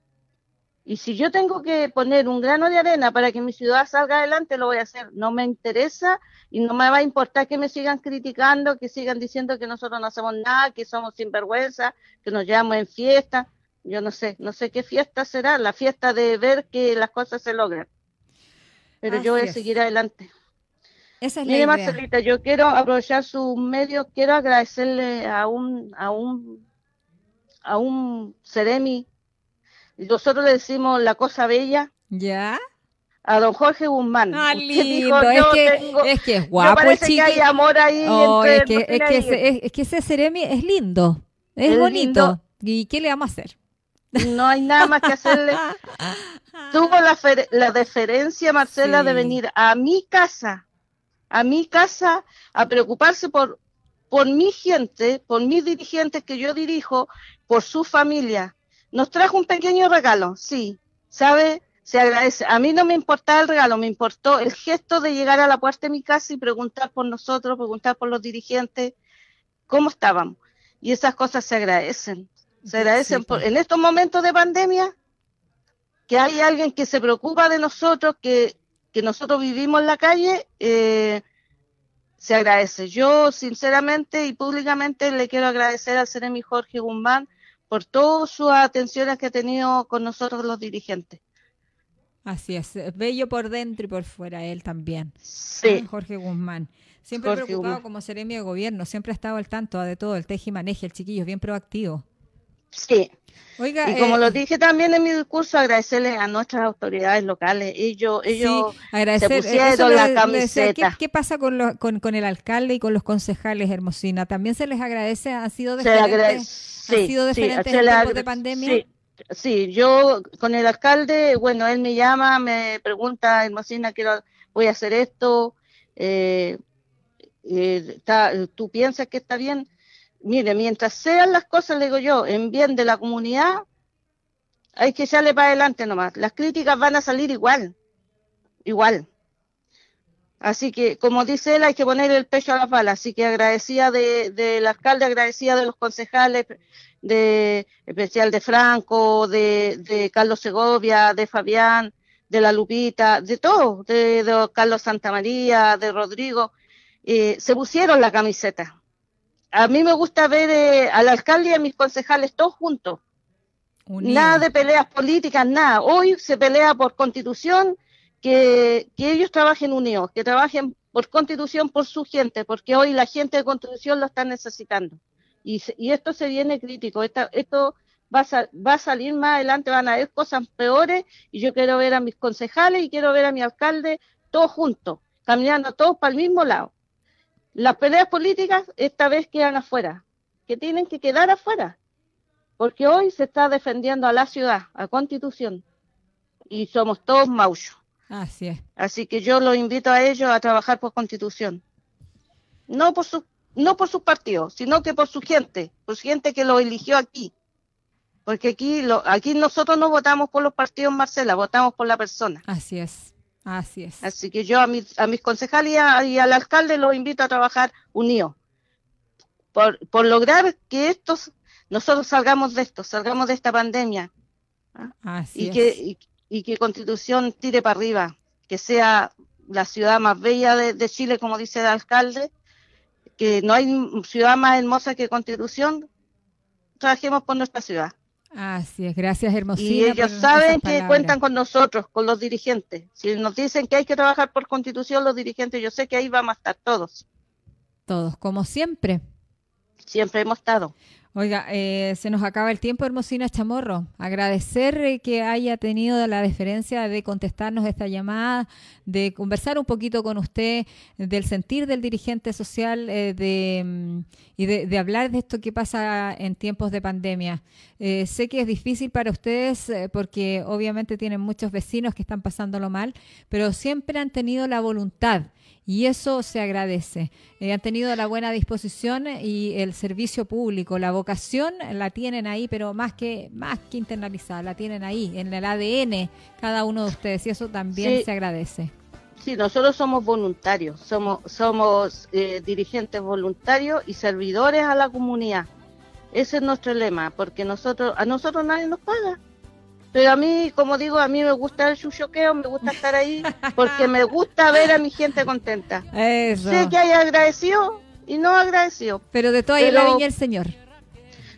Y si yo tengo que poner un grano de arena para que mi ciudad salga adelante, lo voy a hacer. No me interesa y no me va a importar que me sigan criticando, que sigan diciendo que nosotros no hacemos nada, que somos sinvergüenza, que nos llevamos en fiesta yo no sé, no sé qué fiesta será, la fiesta de ver que las cosas se logran. Pero yo voy a seguir adelante. Esa es Mire, Marcelita, yo quiero aprovechar su medio, quiero agradecerle a un, a un, a un Ceremi, nosotros le decimos la cosa bella. ¿Ya? a don Jorge Guzmán. Ah, lindo. es, que, es que es guapo. parece que hay amor ahí. Oh, es, que, es, que ese, es, que ese Ceremi es lindo. Es, bonito. ¿Y qué le vamos a hacer? No hay nada más que hacerle. Tuvo la, la deferencia, Marcela, de venir a mi casa, a mi casa, a preocuparse por, por mi gente, por mis dirigentes que yo dirijo, por su familia. Nos trajo un pequeño regalo, sí, ¿sabe? Se agradece. A mí no me importaba el regalo, me importó el gesto de llegar a la puerta de mi casa y preguntar por nosotros, preguntar por los dirigentes, cómo estábamos. Y esas cosas se agradecen. Se agradecen pues. en estos momentos de pandemia que hay alguien que se preocupa de nosotros, que, que nosotros vivimos en la calle, eh, se agradece. Yo sinceramente y públicamente le quiero agradecer al Ceremi Jorge Guzmán por todas sus atenciones que ha tenido con nosotros los dirigentes. Así es, bello por dentro y por fuera él también. Sí. Ah, Jorge Guzmán. Siempre preocupado como seremi de gobierno, siempre ha estado al tanto de todo, el teji maneje, el chiquillo es bien proactivo. Sí. Oiga, y como lo eh, dije también en mi discurso, agradecerle a nuestras autoridades locales. Ellos, ellos se pusieron la camiseta. ¿qué, pasa con, con, el alcalde y con los concejales, Hermosina? ¿También se les agradece? ¿Han sido diferentes, sí, sido diferentes en tiempos de pandemia? Sí, yo con el alcalde, bueno, él me llama, me pregunta, Hermosina, quiero, voy a hacer esto. Eh, eh, ¿Tú piensas que está bien? Mire, mientras sean las cosas, le digo yo, en bien de la comunidad, hay que echarle para adelante nomás. Las críticas van a salir igual, igual. Así que, como dice él, hay que poner el pecho a la pala. Así que agradecida del de, alcalde, agradecida de los concejales, de especial de Franco, de, de Carlos Segovia, de Fabián, de la Lupita, de todo, de, de Carlos Santamaría, de Rodrigo, eh, se pusieron la camiseta a mí me gusta ver eh, al alcalde y a mis concejales todos juntos. Nada de peleas políticas, nada. Hoy se pelea por constitución, que, que ellos trabajen unidos, que trabajen por constitución por su gente, porque hoy la gente de constitución lo está necesitando. Y, y esto se viene crítico, esto va a, va a salir más adelante, van a haber cosas peores, y yo quiero ver a mis concejales y quiero ver a mi alcalde todos juntos, caminando todos para el mismo lado. Las peleas políticas esta vez quedan afuera, que tienen que quedar afuera, porque hoy se está defendiendo a la ciudad, a Constitución, y somos todos mauchos. Así es. Así que yo los invito a ellos a trabajar por Constitución. No por su, no por sus partidos, sino que por su gente, por su gente que lo eligió aquí. Porque aquí, lo, aquí nosotros no votamos por los partidos, Marcela, votamos por la persona. Así es. Así es. Así que yo a mis, a mis concejales y, al alcalde los invito a trabajar unidos. Por, por lograr que estos, nosotros salgamos de esto, salgamos de esta pandemia. ¿ah? Así y es. que, y, que Constitución tire para arriba, que sea la ciudad más bella de, de, Chile, como dice el alcalde, que no hay ciudad más hermosa que Constitución, trabajemos por nuestra ciudad. Así es, gracias Hermosina. Y ellos saben que cuentan con nosotros, con los dirigentes. Si nos dicen que hay que trabajar por constitución, los dirigentes, yo sé que ahí vamos a estar todos. Todos, como siempre. Siempre hemos estado. Oiga, eh, se nos acaba el tiempo, Hermosina Chamorro. Agradecer eh, que haya tenido la deferencia de contestarnos esta llamada, de conversar un poquito con usted del sentir del dirigente social eh, de, mm, y de, hablar de esto que pasa en tiempos de pandemia. Eh, sé que es difícil para ustedes porque obviamente tienen muchos vecinos que están pasándolo mal, pero siempre han tenido la voluntad y eso se agradece. Eh, han tenido la buena disposición y el servicio público, la vocación la tienen ahí, pero más que más que internalizada, la tienen ahí, en el ADN cada uno de ustedes y eso también Sí. se agradece. Sí, nosotros somos voluntarios, somos, somos eh, dirigentes voluntarios y servidores a la comunidad. Ese es nuestro lema, porque nosotros a nosotros nadie nos paga. Pero a mí, como digo, a mí me gusta el chuchoqueo, me gusta estar ahí, porque me gusta ver a mi gente contenta. Eso. Sé que hay agradecido y no agradecido. Pero de todo hay la viña el Señor.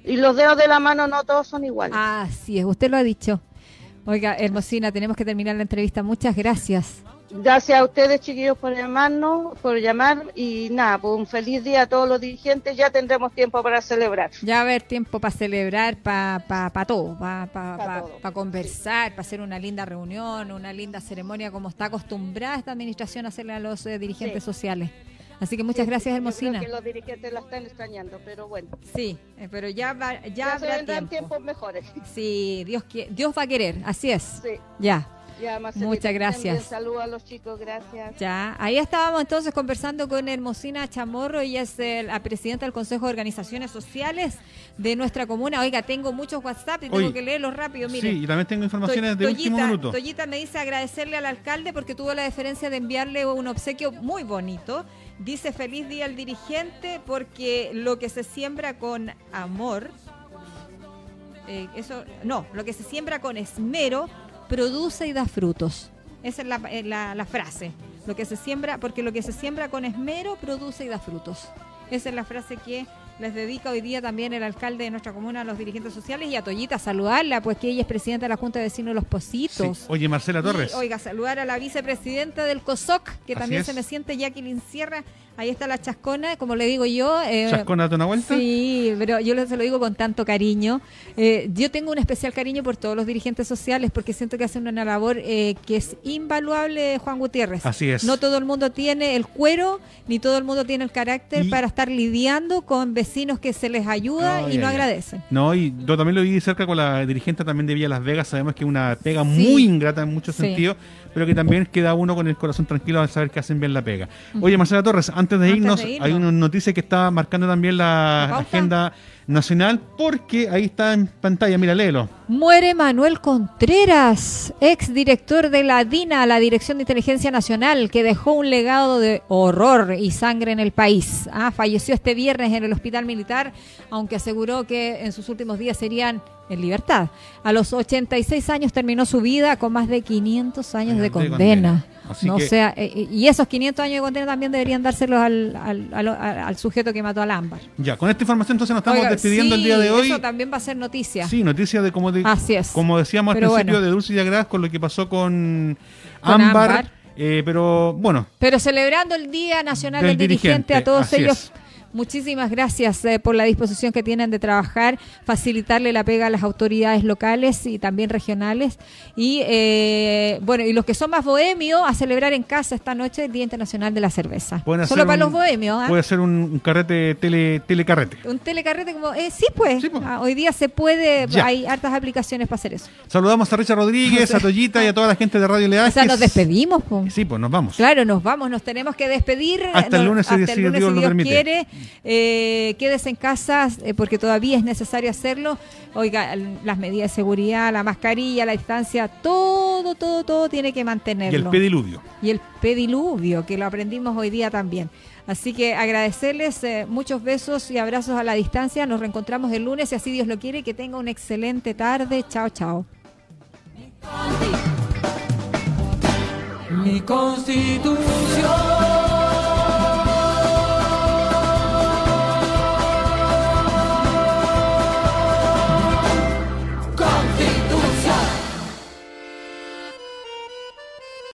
Y los dedos de la mano no todos son iguales. Así es, usted lo ha dicho. Oiga, Hermosina, tenemos que terminar la entrevista. Muchas gracias. Gracias a ustedes, chiquillos, por llamarnos, por llamar y nada, pues un feliz día a todos los dirigentes. Ya tendremos tiempo para celebrar. Ya va a haber tiempo para celebrar, para pa, pa todo, para pa, Pa pa- conversar, para hacer una linda reunión, una linda ceremonia, como está acostumbrada esta administración a hacerle a los eh, dirigentes Sí. sociales. Así que muchas gracias, Yo Hermosina. creo que los dirigentes la están extrañando, pero bueno. Sí, eh, pero ya, va, ya, Ya, se habrá vendrán tiempo. tiempos mejores. Sí, Dios, Dios va a querer, así es. Sí. Ya. Ya, Marcelita, Muchas gracias. Saludos a los chicos, gracias. Ya, ahí estábamos entonces conversando con Hermosina Chamorro, ella es eh, la presidenta del Consejo de Organizaciones Sociales de nuestra comuna. Oiga, tengo muchos WhatsApp y tengo Oye, que leerlos rápido, mire. Sí, y también tengo informaciones de Toy- último Toyita- minuto. Toyita me dice agradecerle al alcalde porque tuvo la deferencia de enviarle un obsequio muy bonito. Dice feliz día al dirigente porque lo que se siembra con amor, eh, eso, no, lo que se siembra con esmero produce y da frutos. Esa es la, eh, la- la frase. Lo que se siembra, porque lo que se siembra con esmero produce y da frutos. Esa es la frase que les dedica hoy día también el alcalde de nuestra comuna a los dirigentes sociales y a Toyita saludarla, pues que ella es presidenta de la Junta de Vecinos de Los Sí. Positos. Oye, Marcela Y, Torres. oiga, saludar a la vicepresidenta del COSOC, que Así también es. se me siente Jacqueline Sierra. Ahí está la chascona, como le digo yo. eh, ¿Chascona, date una vuelta? Sí, pero yo se lo digo con tanto cariño. Eh, yo tengo un especial cariño por todos los dirigentes sociales porque siento que hacen una labor eh, que es invaluable, Juan Gutiérrez. Así es. No todo el mundo tiene el cuero, ni todo el mundo tiene el carácter Y- para estar lidiando con vecinos que se les ayuda Ay, y no agradecen. No, y yo también lo vi cerca con la dirigente también de Villa Las Vegas. Sabemos que es una pega muy ingrata en muchos Sí. sentidos, pero que también queda uno con el corazón tranquilo al saber que hacen bien la pega. Oye, Marcela Torres, antes de, Antes irnos, de irnos. hay una noticia que está marcando también la ¿La agenda nacional, porque ahí está en pantalla, mira, léelo. Muere Manuel Contreras, ex director de la DINA, la Dirección de Inteligencia Nacional, que dejó un legado de horror y sangre en el país. Ah, falleció este viernes en el hospital militar, aunque aseguró que en sus últimos días serían en libertad. A los 86 años terminó su vida con más de 500 años de De condena. condena. Así no que, sea, eh, eh, y esos 500 años de condena también deberían dárselos al, al, al- al sujeto que mató al ámbar. ya, con esta información entonces nos estamos Oiga, despidiendo sí, el día de hoy. Eso también va a ser noticia. Sí, noticia de como, de, Así es. como decíamos al principio bueno. de Dulce y Agraz con lo que pasó con, Con Ámbar. Ámbar. eh, pero bueno, Pero celebrando el Día Nacional Del del, dirigente, dirigente, a todos ellos. es. Muchísimas gracias eh, por la disposición que tienen de trabajar, facilitarle la pega a las autoridades locales y también regionales. Y eh, bueno, y los que son más bohemios, a celebrar en casa esta noche el Día Internacional de la Cerveza. Solo para un- los bohemios. ¿ah? Puede ser un, carrete, tele, telecarrete. Un telecarrete como... eh, sí, pues. Ah, hoy día se puede, Ya. hay hartas aplicaciones para hacer eso. Saludamos a Richard Rodríguez, a Toyita y a toda la gente de Radio O Leajes. sea, nos despedimos. po. Sí, pues nos vamos. Claro, nos vamos, nos tenemos que despedir. Hasta el lunes, si- hasta el si lunes, Dios si lo permite. quiere. Eh, quédese en casa eh, porque todavía es necesario hacerlo. Oiga, las medidas de seguridad, la mascarilla, la distancia, todo, todo, todo tiene que mantenerlo. Y el pediluvio. Y el pediluvio, que lo aprendimos hoy día también. Así que agradecerles eh, muchos besos y abrazos a la distancia. Nos reencontramos el lunes, si así Dios lo quiere. Que tenga una excelente tarde. Chao, chao. Mi constitución